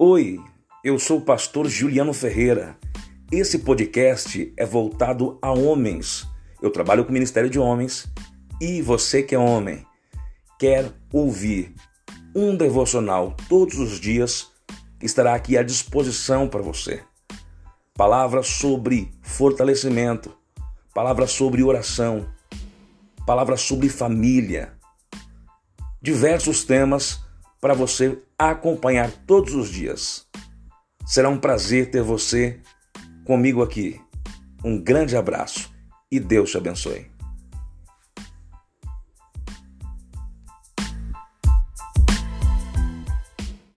Oi, eu sou o pastor Juliano Ferreira. Esse podcast é voltado a homens. Eu trabalho com o Ministério de Homens e você que é homem quer ouvir um devocional todos os dias, estará aqui à disposição para você. Palavras sobre fortalecimento, palavras sobre oração, palavras sobre família, diversos temas para você acompanhar todos os dias. Será um prazer ter você comigo aqui. Um grande abraço e Deus te abençoe.